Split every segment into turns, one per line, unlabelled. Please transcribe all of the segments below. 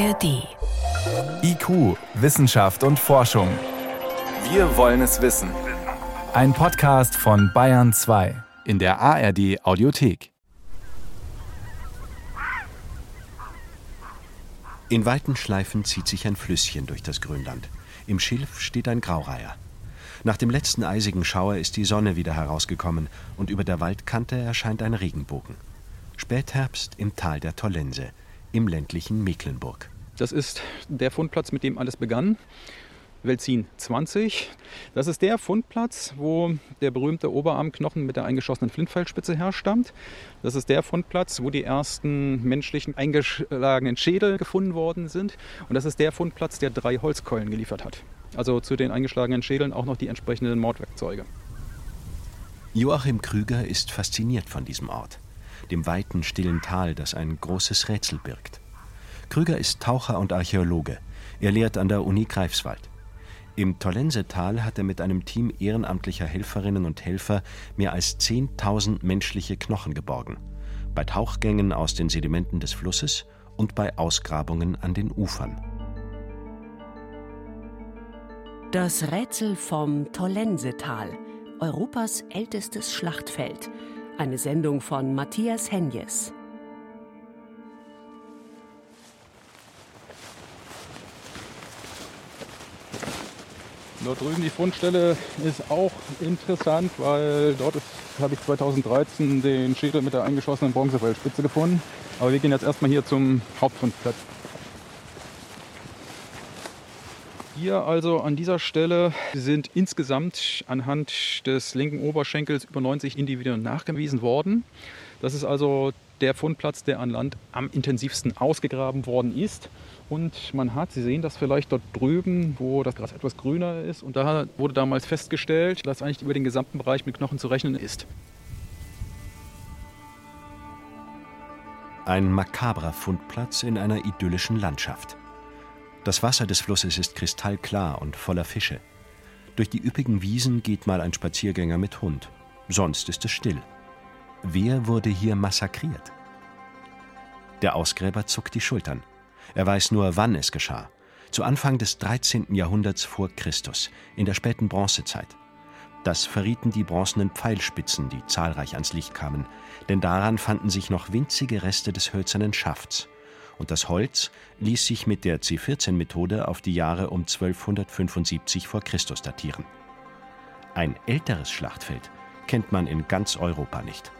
ARD.
IQ, Wissenschaft und Forschung. Wir wollen es wissen. Ein Podcast von Bayern 2 in der ARD Audiothek.
In weiten Schleifen zieht sich ein Flüsschen durch das Grünland. Im Schilf steht ein Graureiher. Nach dem letzten eisigen Schauer ist die Sonne wieder herausgekommen und über der Waldkante erscheint ein Regenbogen. Spätherbst im Tal der Tollense, im ländlichen Mecklenburg.
Das ist der Fundplatz, mit dem alles begann. Welzin 20. Das ist der Fundplatz, wo der berühmte Oberarmknochen mit der eingeschossenen Flintpfeilspitze herstammt. Das ist der Fundplatz, wo die ersten menschlichen eingeschlagenen Schädel gefunden worden sind. Und das ist der Fundplatz, der drei Holzkeulen geliefert hat. Also zu den eingeschlagenen Schädeln auch noch die entsprechenden Mordwerkzeuge.
Joachim Krüger ist fasziniert von diesem Ort, dem weiten, stillen Tal, das ein großes Rätsel birgt. Krüger ist Taucher und Archäologe. Er lehrt an der Uni Greifswald. Im Tollensetal hat er mit einem Team ehrenamtlicher Helferinnen und Helfer mehr als 10.000 menschliche Knochen geborgen. Bei Tauchgängen aus den Sedimenten des Flusses und bei Ausgrabungen an den Ufern.
Das Rätsel vom Tollensetal, Europas ältestes Schlachtfeld. Eine Sendung von Matthias Henjes.
Dort drüben die Fundstelle ist auch interessant, weil dort habe ich 2013 den Schädel mit der eingeschossenen Bronzefellspitze gefunden. Aber wir gehen jetzt erstmal hier zum Hauptfundplatz. Hier also an dieser Stelle sind insgesamt anhand des linken Oberschenkels über 90 Individuen nachgewiesen worden. Das ist also der Fundplatz, der an Land am intensivsten ausgegraben worden ist. Und man hat, Sie sehen das vielleicht dort drüben, wo das Gras etwas grüner ist. Und da wurde damals festgestellt, dass eigentlich über den gesamten Bereich mit Knochen zu rechnen ist.
Ein makabrer Fundplatz in einer idyllischen Landschaft. Das Wasser des Flusses ist kristallklar und voller Fische. Durch die üppigen Wiesen geht mal ein Spaziergänger mit Hund. Sonst ist es still. Wer wurde hier massakriert? Der Ausgräber zuckt die Schultern. Er weiß nur, wann es geschah. Zu Anfang des 13. Jahrhunderts vor Christus, in der späten Bronzezeit. Das verrieten die bronzenen Pfeilspitzen, die zahlreich ans Licht kamen, denn daran fanden sich noch winzige Reste des hölzernen Schafts. Und das Holz ließ sich mit der C14-Methode auf die Jahre um 1275 vor Christus datieren. Ein älteres Schlachtfeld kennt man in ganz Europa nicht.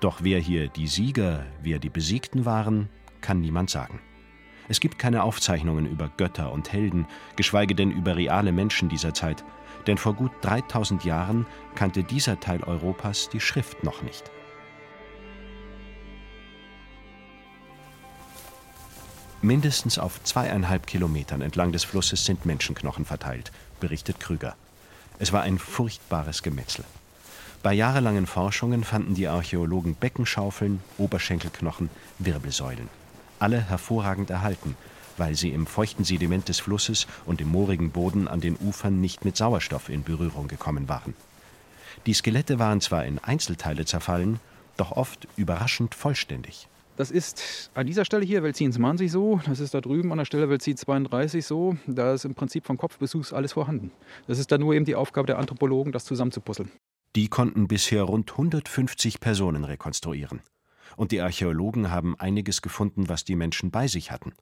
Doch wer hier die Sieger, wer die Besiegten waren, kann niemand sagen. Es gibt keine Aufzeichnungen über Götter und Helden, geschweige denn über reale Menschen dieser Zeit, denn vor gut 3000 Jahren kannte dieser Teil Europas die Schrift noch nicht. Mindestens auf zweieinhalb Kilometern entlang des Flusses sind Menschenknochen verteilt, berichtet Krüger. Es war ein furchtbares Gemetzel. Bei jahrelangen Forschungen fanden die Archäologen Beckenschaufeln, Oberschenkelknochen, Wirbelsäulen. Alle hervorragend erhalten, weil sie im feuchten Sediment des Flusses und im moorigen Boden an den Ufern nicht mit Sauerstoff in Berührung gekommen waren. Die Skelette waren zwar in Einzelteile zerfallen, doch oft überraschend vollständig.
Das ist an dieser Stelle hier, Welzin 20 so, das ist da drüben an der Stelle Welzin 32 so. Da ist im Prinzip von Kopf bis Fuß alles vorhanden. Das ist dann nur eben die Aufgabe der Anthropologen, das zusammenzupuzzeln.
Die konnten bisher rund 150 Personen rekonstruieren. Und die Archäologen haben einiges gefunden, was die Menschen bei sich hatten.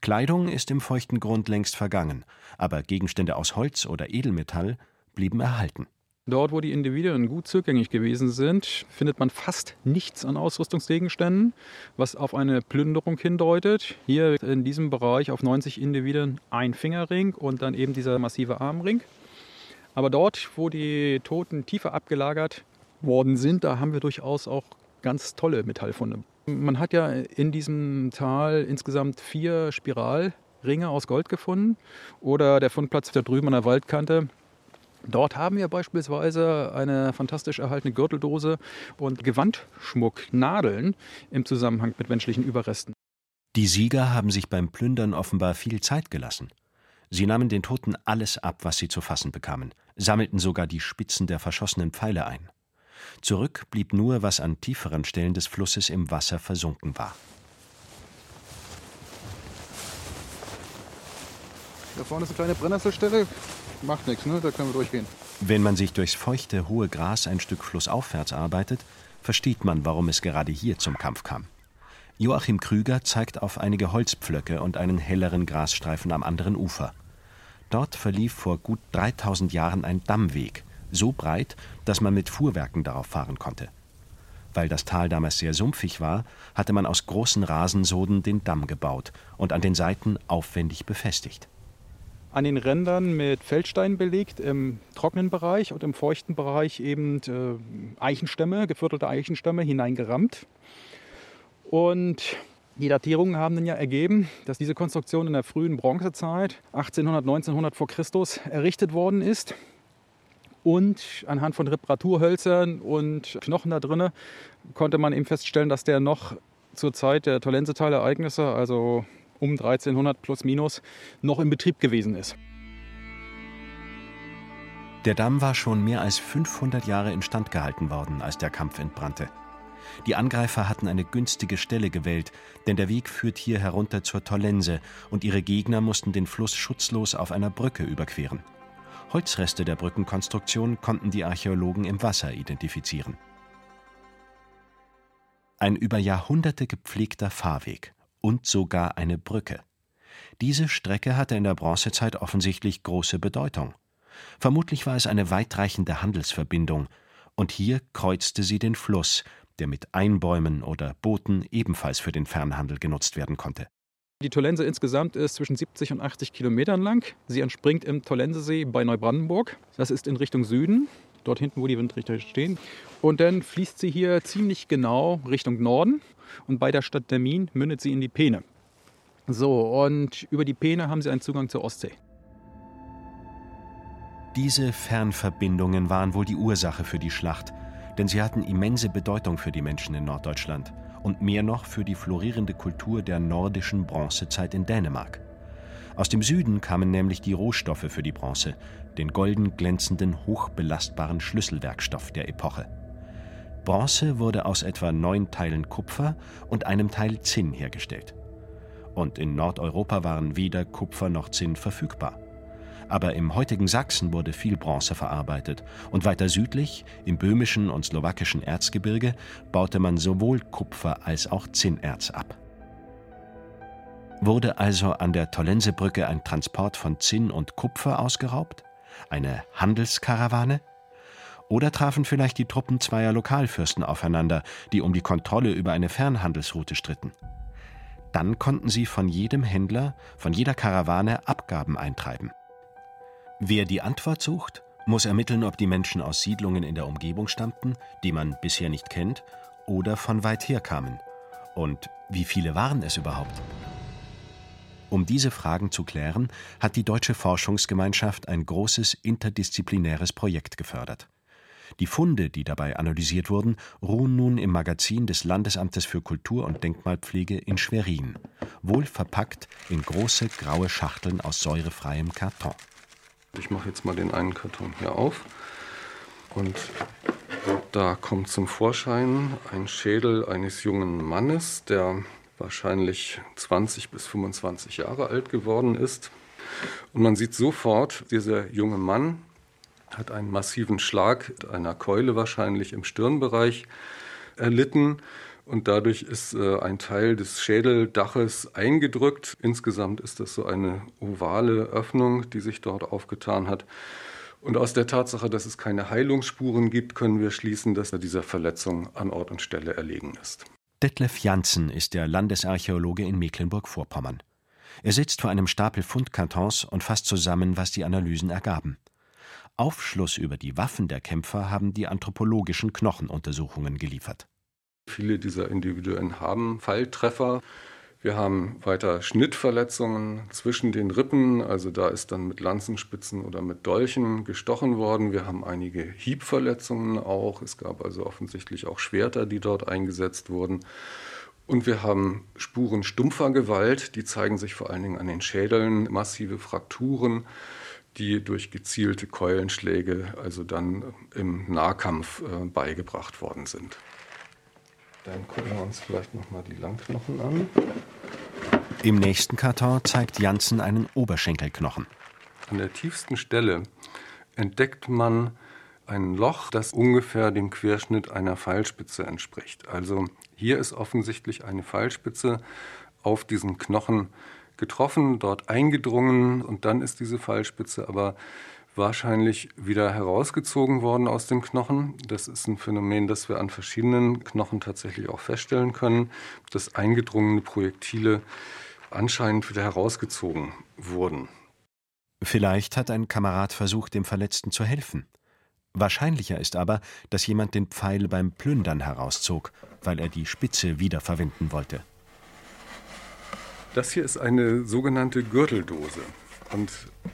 Kleidung ist im feuchten Grund längst vergangen, aber Gegenstände aus Holz oder Edelmetall blieben erhalten.
Dort, wo die Individuen gut zugänglich gewesen sind, findet man fast nichts an Ausrüstungsgegenständen, was auf eine Plünderung hindeutet. Hier in diesem Bereich auf 90 Individuen ein Fingerring und dann eben dieser massive Armring. Aber dort, wo die Toten tiefer abgelagert worden sind, da haben wir durchaus auch ganz tolle Metallfunde. Man hat ja in diesem Tal insgesamt vier Spiralringe aus Gold gefunden oder der Fundplatz da drüben an der Waldkante Dort haben wir beispielsweise eine fantastisch erhaltene Gürteldose und Gewandschmuck, Nadeln im Zusammenhang mit menschlichen Überresten.
Die Sieger haben sich beim Plündern offenbar viel Zeit gelassen. Sie nahmen den Toten alles ab, was sie zu fassen bekamen, sammelten sogar die Spitzen der verschossenen Pfeile ein. Zurück blieb nur, was an tieferen Stellen des Flusses im Wasser versunken war.
Da vorne ist eine kleine Brennnesselstelle. Macht nichts, ne? Da können wir durchgehen.
Wenn man sich durchs feuchte, hohe Gras ein Stück flussaufwärts arbeitet, versteht man, warum es gerade hier zum Kampf kam. Joachim Krüger zeigt auf einige Holzpflöcke und einen helleren Grasstreifen am anderen Ufer. Dort verlief vor gut 3000 Jahren ein Dammweg, so breit, dass man mit Fuhrwerken darauf fahren konnte. Weil das Tal damals sehr sumpfig war, hatte man aus großen Rasensoden den Damm gebaut und an den Seiten aufwendig befestigt.
An den Rändern mit Feldstein belegt, im trockenen Bereich und im feuchten Bereich eben äh, Eichenstämme, geviertelte Eichenstämme hineingerammt. Und die Datierungen haben dann ja ergeben, dass diese Konstruktion in der frühen Bronzezeit 1800, 1900 vor Christus errichtet worden ist. Und anhand von Reparaturhölzern und Knochen da drin konnte man eben feststellen, dass der noch zur Zeit der Tolensetal-Ereignisse, also um 1300 plus minus, noch in Betrieb gewesen ist.
Der Damm war schon mehr als 500 Jahre instand gehalten worden, als der Kampf entbrannte. Die Angreifer hatten eine günstige Stelle gewählt, denn der Weg führt hier herunter zur Tollense und ihre Gegner mussten den Fluss schutzlos auf einer Brücke überqueren. Holzreste der Brückenkonstruktion konnten die Archäologen im Wasser identifizieren. Ein über Jahrhunderte gepflegter Fahrweg und sogar eine Brücke. Diese Strecke hatte in der Bronzezeit offensichtlich große Bedeutung. Vermutlich war es eine weitreichende Handelsverbindung, und hier kreuzte sie den Fluss, der mit Einbäumen oder Booten ebenfalls für den Fernhandel genutzt werden konnte.
Die Tollense insgesamt ist zwischen 70 und 80 Kilometern lang. Sie entspringt im Tollensesee bei Neubrandenburg. Das ist in Richtung Süden, dort hinten, wo die Windrichter stehen. Und dann fließt sie hier ziemlich genau Richtung Norden. Und bei der Stadt Dermin mündet sie in die Peene. So, und über die Peene haben sie einen Zugang zur Ostsee.
Diese Fernverbindungen waren wohl die Ursache für die Schlacht denn sie hatten immense Bedeutung für die Menschen in Norddeutschland und mehr noch für die florierende Kultur der nordischen Bronzezeit in Dänemark. Aus dem Süden kamen nämlich die Rohstoffe für die Bronze, den golden glänzenden, hochbelastbaren Schlüsselwerkstoff der Epoche. Bronze wurde aus etwa neun Teilen Kupfer und einem Teil Zinn hergestellt. Und in Nordeuropa waren weder Kupfer noch Zinn verfügbar aber im heutigen Sachsen wurde viel Bronze verarbeitet und weiter südlich, im böhmischen und slowakischen Erzgebirge, baute man sowohl Kupfer als auch Zinnerz ab. Wurde also an der Tollensebrücke ein Transport von Zinn und Kupfer ausgeraubt? Eine Handelskarawane? Oder trafen vielleicht die Truppen zweier Lokalfürsten aufeinander, die um die Kontrolle über eine Fernhandelsroute stritten? Dann konnten sie von jedem Händler, von jeder Karawane Abgaben eintreiben. Wer die Antwort sucht, muss ermitteln, ob die Menschen aus Siedlungen in der Umgebung stammten, die man bisher nicht kennt, oder von weit her kamen. Und wie viele waren es überhaupt? Um diese Fragen zu klären, hat die Deutsche Forschungsgemeinschaft ein großes interdisziplinäres Projekt gefördert. Die Funde, die dabei analysiert wurden, ruhen nun im Magazin des Landesamtes für Kultur und Denkmalpflege in Schwerin, wohl verpackt in große graue Schachteln aus säurefreiem Karton.
Ich mache jetzt mal den einen Karton hier auf. Und da kommt zum Vorschein ein Schädel eines jungen Mannes, der wahrscheinlich 20 bis 25 Jahre alt geworden ist. Und man sieht sofort, dieser junge Mann hat einen massiven Schlag einer Keule wahrscheinlich im Stirnbereich erlitten und dadurch ist äh, ein Teil des Schädeldaches eingedrückt. Insgesamt ist das so eine ovale Öffnung, die sich dort aufgetan hat. Und aus der Tatsache, dass es keine Heilungsspuren gibt, können wir schließen, dass er dieser Verletzung an Ort und Stelle erlegen ist.
Detlef Janssen ist der Landesarchäologe in Mecklenburg-Vorpommern. Er sitzt vor einem Stapel Fundkartons und fasst zusammen, was die Analysen ergaben. Aufschluss über die Waffen der Kämpfer haben die anthropologischen Knochenuntersuchungen geliefert.
Viele dieser Individuen haben Falltreffer. Wir haben weiter Schnittverletzungen zwischen den Rippen, also da ist dann mit Lanzenspitzen oder mit Dolchen gestochen worden. Wir haben einige Hiebverletzungen auch. Es gab also offensichtlich auch Schwerter, die dort eingesetzt wurden. Und wir haben Spuren stumpfer Gewalt, die zeigen sich vor allen Dingen an den Schädeln, massive Frakturen, die durch gezielte Keulenschläge also dann im Nahkampf äh, beigebracht worden sind. Dann gucken wir uns vielleicht nochmal die Langknochen an.
Im nächsten Karton zeigt Janssen einen Oberschenkelknochen.
An der tiefsten Stelle entdeckt man ein Loch, das ungefähr dem Querschnitt einer Pfeilspitze entspricht. Also hier ist offensichtlich eine Pfeilspitze auf diesen Knochen getroffen, dort eingedrungen und dann ist diese Pfeilspitze aber wahrscheinlich wieder herausgezogen worden aus dem Knochen. Das ist ein Phänomen, das wir an verschiedenen Knochen tatsächlich auch feststellen können, dass eingedrungene Projektile anscheinend wieder herausgezogen wurden.
Vielleicht hat ein Kamerad versucht, dem Verletzten zu helfen. Wahrscheinlicher ist aber, dass jemand den Pfeil beim Plündern herauszog, weil er die Spitze wiederverwenden wollte.
Das hier ist eine sogenannte Gürteldose. Und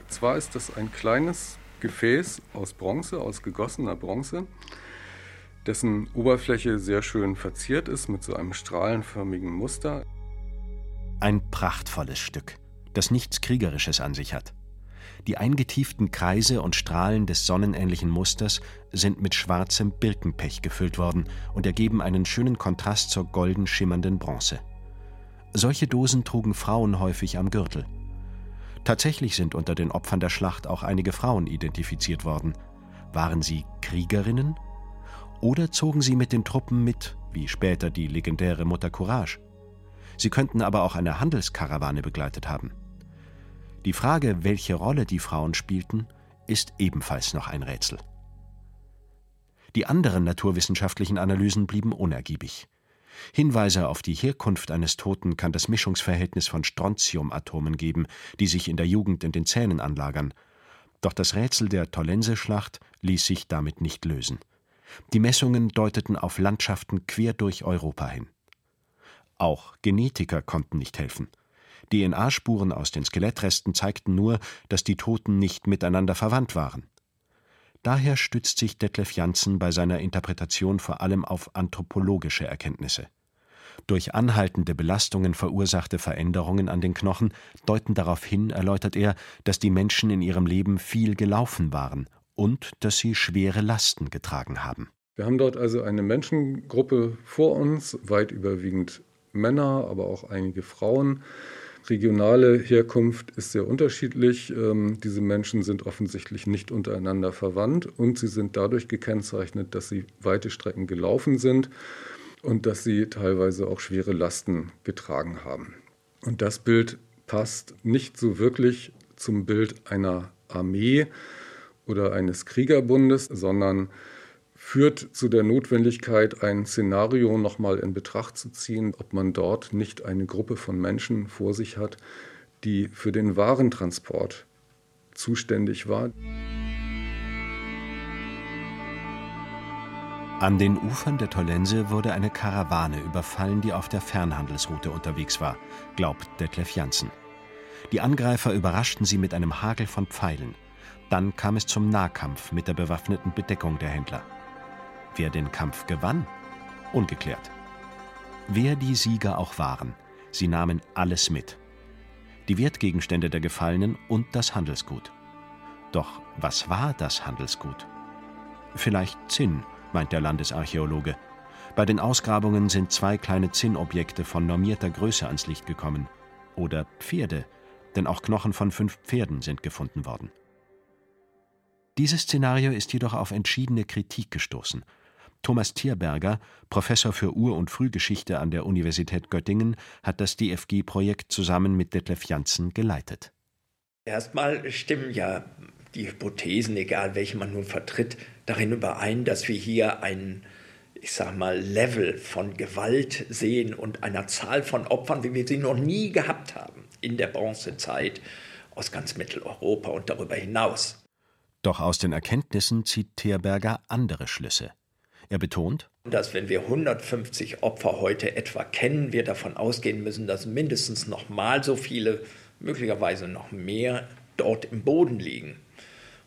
zwar ist das ein kleines Gefäß aus Bronze, aus gegossener Bronze, dessen Oberfläche sehr schön verziert ist mit so einem strahlenförmigen Muster.
Ein prachtvolles Stück, das nichts Kriegerisches an sich hat. Die eingetieften Kreise und Strahlen des sonnenähnlichen Musters sind mit schwarzem Birkenpech gefüllt worden und ergeben einen schönen Kontrast zur golden schimmernden Bronze. Solche Dosen trugen Frauen häufig am Gürtel. Tatsächlich sind unter den Opfern der Schlacht auch einige Frauen identifiziert worden. Waren sie Kriegerinnen? Oder zogen sie mit den Truppen mit, wie später die legendäre Mutter Courage? Sie könnten aber auch eine Handelskarawane begleitet haben. Die Frage, welche Rolle die Frauen spielten, ist ebenfalls noch ein Rätsel. Die anderen naturwissenschaftlichen Analysen blieben unergiebig. Hinweise auf die Herkunft eines Toten kann das Mischungsverhältnis von Strontiumatomen geben, die sich in der Jugend in den Zähnen anlagern. Doch das Rätsel der Tollense-Schlacht ließ sich damit nicht lösen. Die Messungen deuteten auf Landschaften quer durch Europa hin. Auch Genetiker konnten nicht helfen. DNA-Spuren aus den Skelettresten zeigten nur, dass die Toten nicht miteinander verwandt waren. Daher stützt sich Detlef Janssen bei seiner Interpretation vor allem auf anthropologische Erkenntnisse. Durch anhaltende Belastungen verursachte Veränderungen an den Knochen deuten darauf hin, erläutert er, dass die Menschen in ihrem Leben viel gelaufen waren und dass sie schwere Lasten getragen haben.
Wir haben dort also eine Menschengruppe vor uns, weit überwiegend Männer, aber auch einige Frauen, regionale Herkunft ist sehr unterschiedlich. Ähm, diese Menschen sind offensichtlich nicht untereinander verwandt und sie sind dadurch gekennzeichnet, dass sie weite Strecken gelaufen sind und dass sie teilweise auch schwere Lasten getragen haben. Und das Bild passt nicht so wirklich zum Bild einer Armee oder eines Kriegerbundes, sondern führt zu der Notwendigkeit, ein Szenario nochmal in Betracht zu ziehen, ob man dort nicht eine Gruppe von Menschen vor sich hat, die für den Warentransport zuständig war.
An den Ufern der Tollense wurde eine Karawane überfallen, die auf der Fernhandelsroute unterwegs war, glaubt Detlef Janssen. Die Angreifer überraschten sie mit einem Hagel von Pfeilen. Dann kam es zum Nahkampf mit der bewaffneten Bedeckung der Händler. Wer den Kampf gewann? Ungeklärt. Wer die Sieger auch waren, sie nahmen alles mit. Die Wertgegenstände der Gefallenen und das Handelsgut. Doch was war das Handelsgut? Vielleicht Zinn, meint der Landesarchäologe. Bei den Ausgrabungen sind zwei kleine Zinnobjekte von normierter Größe ans Licht gekommen. Oder Pferde, denn auch Knochen von fünf Pferden sind gefunden worden. Dieses Szenario ist jedoch auf entschiedene Kritik gestoßen Thomas Thierberger, Professor für Ur- und Frühgeschichte an der Universität Göttingen, hat das DFG-Projekt zusammen mit Detlef Janssen geleitet.
Erstmal stimmen ja die Hypothesen, egal welche man nun vertritt, darin überein, dass wir hier ein, ich sag mal, Level von Gewalt sehen und einer Zahl von Opfern, wie wir sie noch nie gehabt haben in der Bronzezeit aus ganz Mitteleuropa und darüber hinaus.
Doch aus den Erkenntnissen zieht Thierberger andere Schlüsse. Er betont,
dass wenn wir 150 Opfer heute etwa kennen, wir davon ausgehen müssen, dass mindestens noch mal so viele, möglicherweise noch mehr, dort im Boden liegen.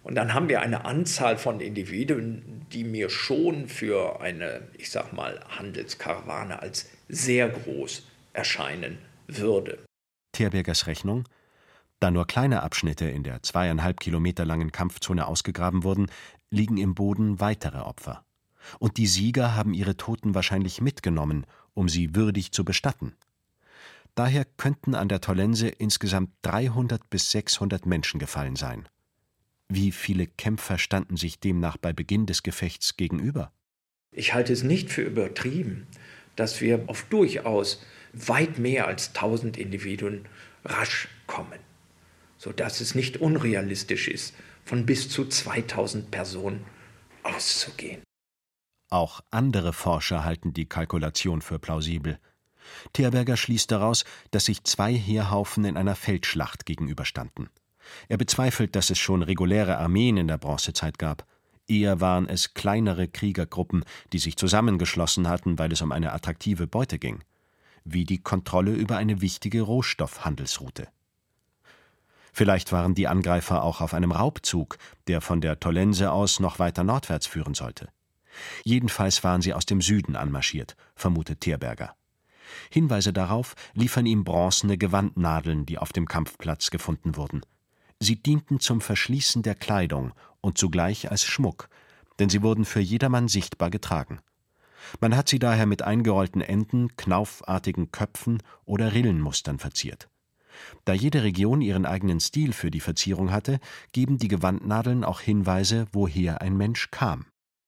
Und dann haben wir eine Anzahl von Individuen, die mir schon für eine, ich sag mal, Handelskarawane als sehr groß erscheinen würde.
Terbergers Rechnung? Da nur kleine Abschnitte in der zweieinhalb Kilometer langen Kampfzone ausgegraben wurden, liegen im Boden weitere Opfer und die Sieger haben ihre Toten wahrscheinlich mitgenommen, um sie würdig zu bestatten. Daher könnten an der Tollense insgesamt 300 bis 600 Menschen gefallen sein. Wie viele Kämpfer standen sich demnach bei Beginn des Gefechts gegenüber?
Ich halte es nicht für übertrieben, dass wir auf durchaus weit mehr als 1000 Individuen rasch kommen, sodass es nicht unrealistisch ist, von bis zu 2000 Personen auszugehen.
Auch andere Forscher halten die Kalkulation für plausibel. Thierberger schließt daraus, dass sich zwei Heerhaufen in einer Feldschlacht gegenüberstanden. Er bezweifelt, dass es schon reguläre Armeen in der Bronzezeit gab. Eher waren es kleinere Kriegergruppen, die sich zusammengeschlossen hatten, weil es um eine attraktive Beute ging, wie die Kontrolle über eine wichtige Rohstoffhandelsroute. Vielleicht waren die Angreifer auch auf einem Raubzug, der von der Tollense aus noch weiter nordwärts führen sollte. Jedenfalls waren sie aus dem Süden anmarschiert, vermutet Thierberger. Hinweise darauf liefern ihm bronzene Gewandnadeln, die auf dem Kampfplatz gefunden wurden. Sie dienten zum Verschließen der Kleidung und zugleich als Schmuck, denn sie wurden für jedermann sichtbar getragen. Man hat sie daher mit eingerollten Enden, knaufartigen Köpfen oder Rillenmustern verziert. Da jede Region ihren eigenen Stil für die Verzierung hatte, geben die Gewandnadeln auch Hinweise, woher ein Mensch kam.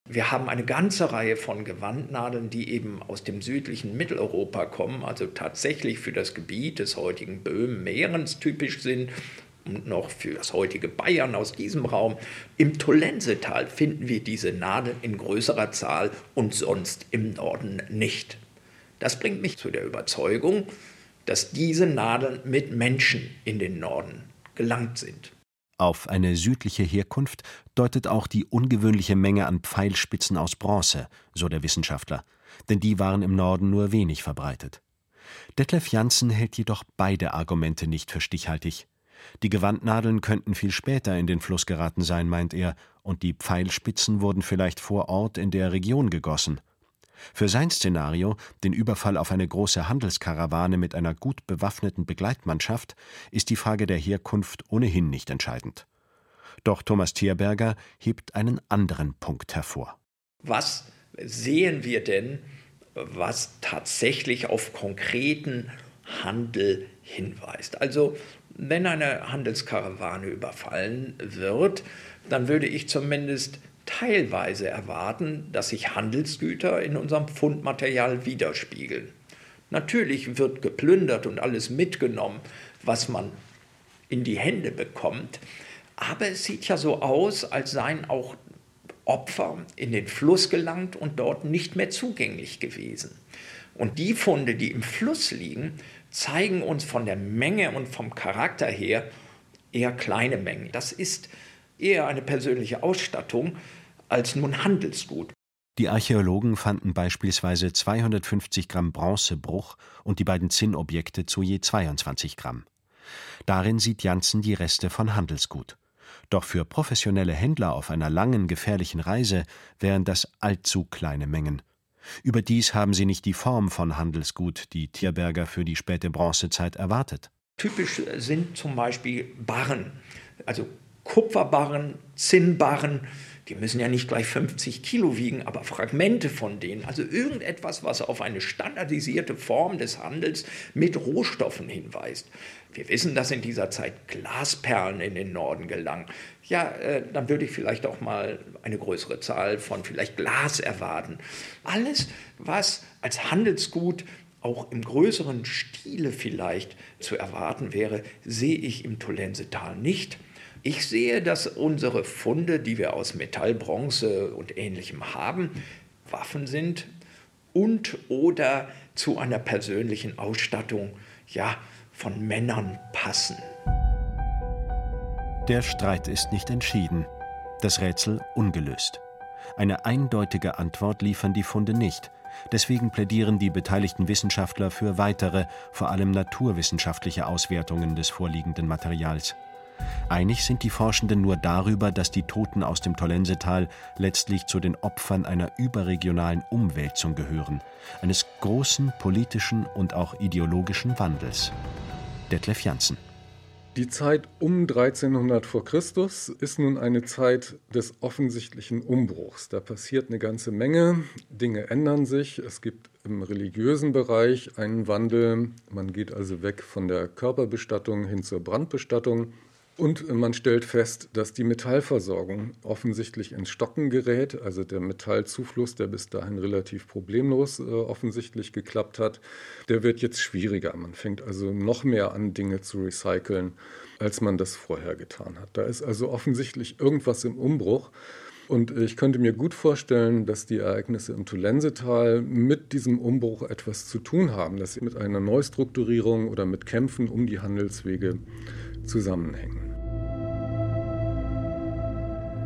Wir haben eine ganze Reihe von Gewandnadeln, die eben aus dem südlichen Mitteleuropa kommen, also tatsächlich für das Gebiet des heutigen Böhmen-Mährens typisch sind und noch für das heutige Bayern aus diesem Raum. Im Tollensetal finden wir diese Nadeln in größerer Zahl und sonst im Norden nicht. Das bringt mich zu der Überzeugung, dass diese Nadeln mit Menschen in den Norden gelangt sind.
Auf eine südliche Herkunft deutet auch die ungewöhnliche Menge an Pfeilspitzen aus Bronze, so der Wissenschaftler, denn die waren im Norden nur wenig verbreitet. Detlef Janssen hält jedoch beide Argumente nicht für stichhaltig. Die Gewandnadeln könnten viel später in den Fluss geraten sein, meint er, und die Pfeilspitzen wurden vielleicht vor Ort in der Region gegossen. Für sein Szenario, den Überfall auf eine große Handelskarawane mit einer gut bewaffneten Begleitmannschaft, ist die Frage der Herkunft ohnehin nicht entscheidend. Doch Thomas Thierberger hebt einen anderen Punkt hervor.
Was sehen wir denn, was tatsächlich auf konkreten Handel hinweist? Also wenn eine Handelskarawane überfallen wird, dann würde ich zumindest teilweise erwarten, dass sich Handelsgüter in unserem Fundmaterial widerspiegeln. Natürlich wird geplündert und alles mitgenommen, was man in die Hände bekommt, aber es sieht ja so aus, als seien auch Opfer in den Fluss gelangt und dort nicht mehr zugänglich gewesen. Und die Funde, die im Fluss liegen, zeigen uns von der Menge und vom Charakter her eher kleine Mengen. Das ist eher eine persönliche Ausstattung als nun Handelsgut.
Die Archäologen fanden beispielsweise 250 Gramm Bronzebruch und die beiden Zinnobjekte zu je 22 Gramm. Darin sieht Janssen die Reste von Handelsgut. Doch für professionelle Händler auf einer langen, gefährlichen Reise wären das allzu kleine Mengen. Überdies haben sie nicht die Form von Handelsgut, die Tierberger für die späte Bronzezeit erwartet.
Typisch sind zum Beispiel Barren, also Kupferbarren, Zinnbarren. Die müssen ja nicht gleich 50 Kilo wiegen, aber Fragmente von denen. Also irgendetwas, was auf eine standardisierte Form des Handels mit Rohstoffen hinweist. Wir wissen, dass in dieser Zeit Glasperlen in den Norden gelangen. Ja, äh, dann würde ich vielleicht auch mal eine größere Zahl von vielleicht Glas erwarten. Alles, was als Handelsgut auch im größeren Stile vielleicht zu erwarten wäre, sehe ich im Tolensetal nicht. Ich sehe, dass unsere Funde, die wir aus Metall, Bronze und ähnlichem haben, Waffen sind und oder zu einer persönlichen Ausstattung, ja, von Männern passen.
Der Streit ist nicht entschieden, das Rätsel ungelöst. Eine eindeutige Antwort liefern die Funde nicht. Deswegen plädieren die beteiligten Wissenschaftler für weitere, vor allem naturwissenschaftliche Auswertungen des vorliegenden Materials. Einig sind die Forschenden nur darüber, dass die Toten aus dem Tollensetal letztlich zu den Opfern einer überregionalen Umwälzung gehören, eines großen politischen und auch ideologischen Wandels. Detlef Janssen
Die Zeit um 1300 vor Christus ist nun eine Zeit des offensichtlichen Umbruchs. Da passiert eine ganze Menge, Dinge ändern sich, es gibt im religiösen Bereich einen Wandel, man geht also weg von der Körperbestattung hin zur Brandbestattung. Und man stellt fest, dass die Metallversorgung offensichtlich ins Stocken gerät. Also der Metallzufluss, der bis dahin relativ problemlos äh, offensichtlich geklappt hat, der wird jetzt schwieriger. Man fängt also noch mehr an, Dinge zu recyceln, als man das vorher getan hat. Da ist also offensichtlich irgendwas im Umbruch. Und ich könnte mir gut vorstellen, dass die Ereignisse im Tulensetal mit diesem Umbruch etwas zu tun haben, dass sie mit einer Neustrukturierung oder mit Kämpfen um die Handelswege zusammenhängen.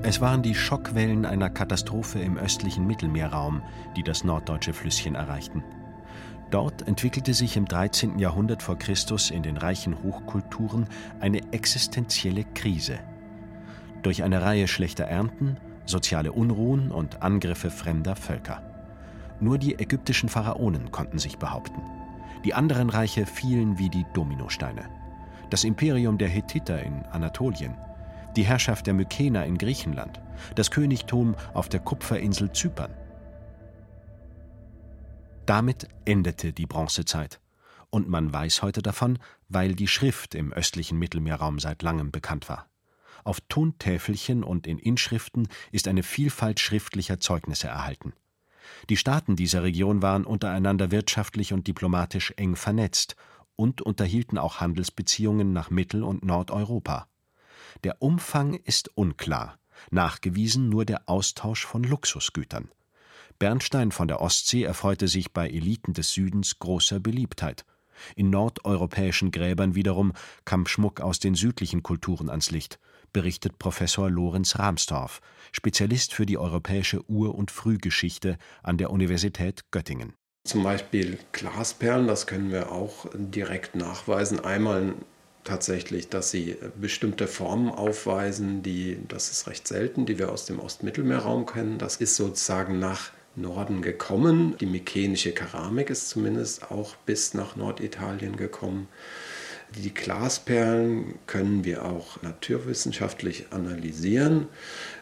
Es waren die Schockwellen einer Katastrophe im östlichen Mittelmeerraum, die das norddeutsche Flüsschen erreichten. Dort entwickelte sich im 13. Jahrhundert vor Christus in den reichen Hochkulturen eine existenzielle Krise. Durch eine Reihe schlechter Ernten, soziale Unruhen und Angriffe fremder Völker. Nur die ägyptischen Pharaonen konnten sich behaupten. Die anderen Reiche fielen wie die Dominosteine. Das Imperium der Hethiter in Anatolien, die Herrschaft der Mykener in Griechenland, das Königtum auf der Kupferinsel Zypern. Damit endete die Bronzezeit. Und man weiß heute davon, weil die Schrift im östlichen Mittelmeerraum seit langem bekannt war. Auf Tontäfelchen und in Inschriften ist eine Vielfalt schriftlicher Zeugnisse erhalten. Die Staaten dieser Region waren untereinander wirtschaftlich und diplomatisch eng vernetzt und unterhielten auch Handelsbeziehungen nach Mittel- und Nordeuropa. Der Umfang ist unklar, nachgewiesen nur der Austausch von Luxusgütern. Bernstein von der Ostsee erfreute sich bei Eliten des Südens großer Beliebtheit. In nordeuropäischen Gräbern wiederum kam Schmuck aus den südlichen Kulturen ans Licht, berichtet Professor Lorenz Ramstorff, Spezialist für die europäische Ur- und Frühgeschichte an der Universität Göttingen.
Zum Beispiel Glasperlen, das können wir auch direkt nachweisen. Einmal tatsächlich, dass sie bestimmte Formen aufweisen, die, das ist recht selten, die wir aus dem Ostmittelmeerraum kennen. Das ist sozusagen nach Norden gekommen. Die mykenische Keramik ist zumindest auch bis nach Norditalien gekommen. Die Glasperlen können wir auch naturwissenschaftlich analysieren.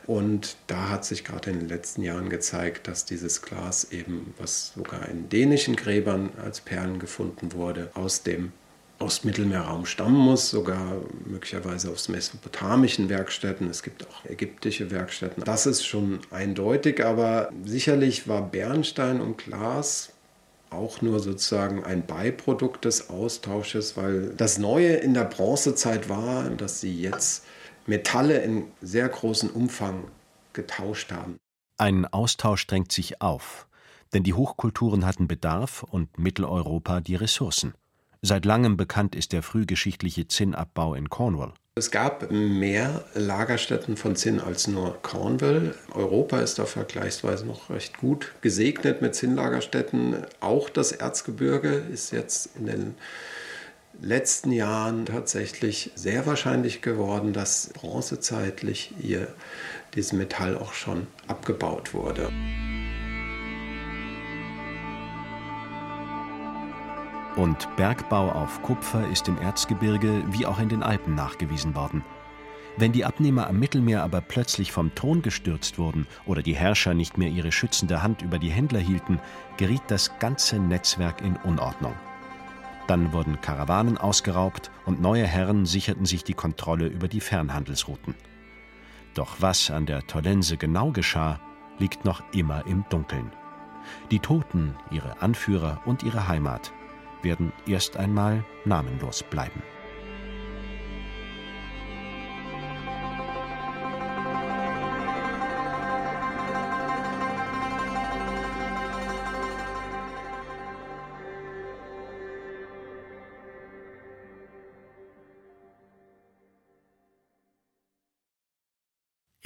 Und da hat sich gerade in den letzten Jahren gezeigt, dass dieses Glas eben, was sogar in dänischen Gräbern als Perlen gefunden wurde, aus dem Ostmittelmeerraum stammen muss, sogar möglicherweise aus mesopotamischen Werkstätten. Es gibt auch ägyptische Werkstätten. Das ist schon eindeutig, aber sicherlich war Bernstein und Glas auch nur sozusagen ein Beiprodukt des Austausches, weil das Neue in der Bronzezeit war, dass sie jetzt Metalle in sehr großem Umfang getauscht haben.
Ein Austausch drängt sich auf, denn die Hochkulturen hatten Bedarf und Mitteleuropa die Ressourcen. Seit langem bekannt ist der frühgeschichtliche Zinnabbau in Cornwall.
Es gab mehr Lagerstätten von Zinn als nur Cornwall. Europa ist da vergleichsweise noch recht gut gesegnet mit Zinnlagerstätten. Auch das Erzgebirge ist jetzt in den letzten Jahren tatsächlich sehr wahrscheinlich geworden, dass bronzezeitlich hier dieses Metall auch schon abgebaut wurde.
Und Bergbau auf Kupfer ist im Erzgebirge wie auch in den Alpen nachgewiesen worden. Wenn die Abnehmer am Mittelmeer aber plötzlich vom Thron gestürzt wurden oder die Herrscher nicht mehr ihre schützende Hand über die Händler hielten, geriet das ganze Netzwerk in Unordnung. Dann wurden Karawanen ausgeraubt und neue Herren sicherten sich die Kontrolle über die Fernhandelsrouten. Doch was an der Tollense genau geschah, liegt noch immer im Dunkeln. Die Toten, ihre Anführer und ihre Heimat werden erst einmal namenlos bleiben.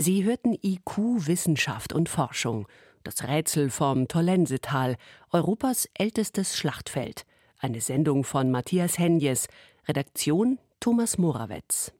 Sie hörten IQ Wissenschaft und Forschung, das Rätsel vom Tollensetal, Europas ältestes Schlachtfeld. Eine Sendung von Matthias Henjes. Redaktion Thomas Morawetz.